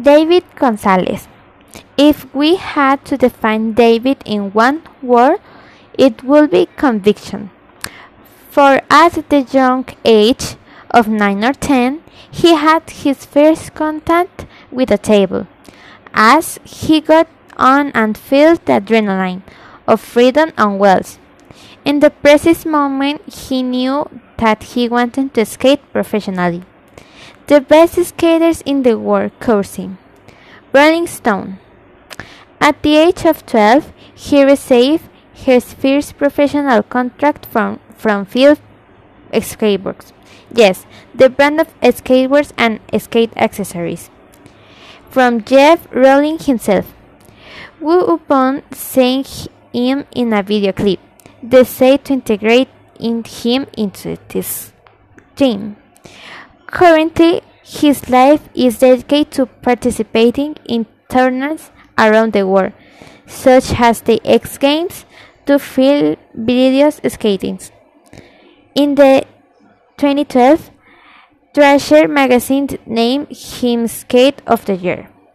David Gonzalez. If we had to define David in one word, it would be conviction. For at the young age of 9 or 10, he had his first contact with a table. As he got on and felt the adrenaline of freedom and wealth. In the precise moment, he knew that he wanted to skate professionally. The best skaters in the world him. Rolling Stone. At the age of 12, he received his first professional contract from, from Field Skateboards. Yes, the brand of skateboards and skate accessories. From Geoff Rowley himself. Wu Upon sang him in a video clip. They say to integrate in him into this team. Currently, his life is dedicated to participating in tournaments around the world, such as the X Games, to film videos skating. In the 2012, Thrasher magazine named him Skate of the Year.